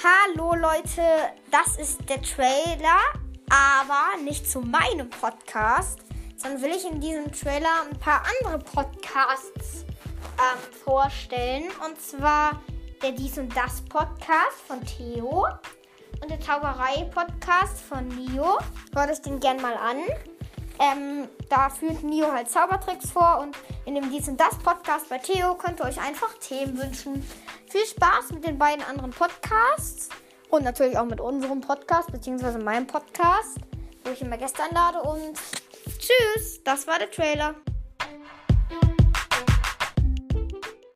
Hallo Leute, das ist der Trailer, aber nicht zu meinem Podcast, sondern will ich in diesem Trailer ein paar andere Podcasts ähm, vorstellen. Und zwar der Dies und Das Podcast von Theo und der Zauberei Podcast von Nio. Hört euch den gern mal an. Ähm, da führt Nio halt Zaubertricks vor und in dem Dies und Das Podcast bei Theo könnt ihr euch einfach Themen wünschen. Viel Spaß mit den beiden anderen Podcasts und natürlich auch mit unserem Podcast beziehungsweise meinem Podcast, wo ich immer Gäste einlade und tschüss, das war der Trailer.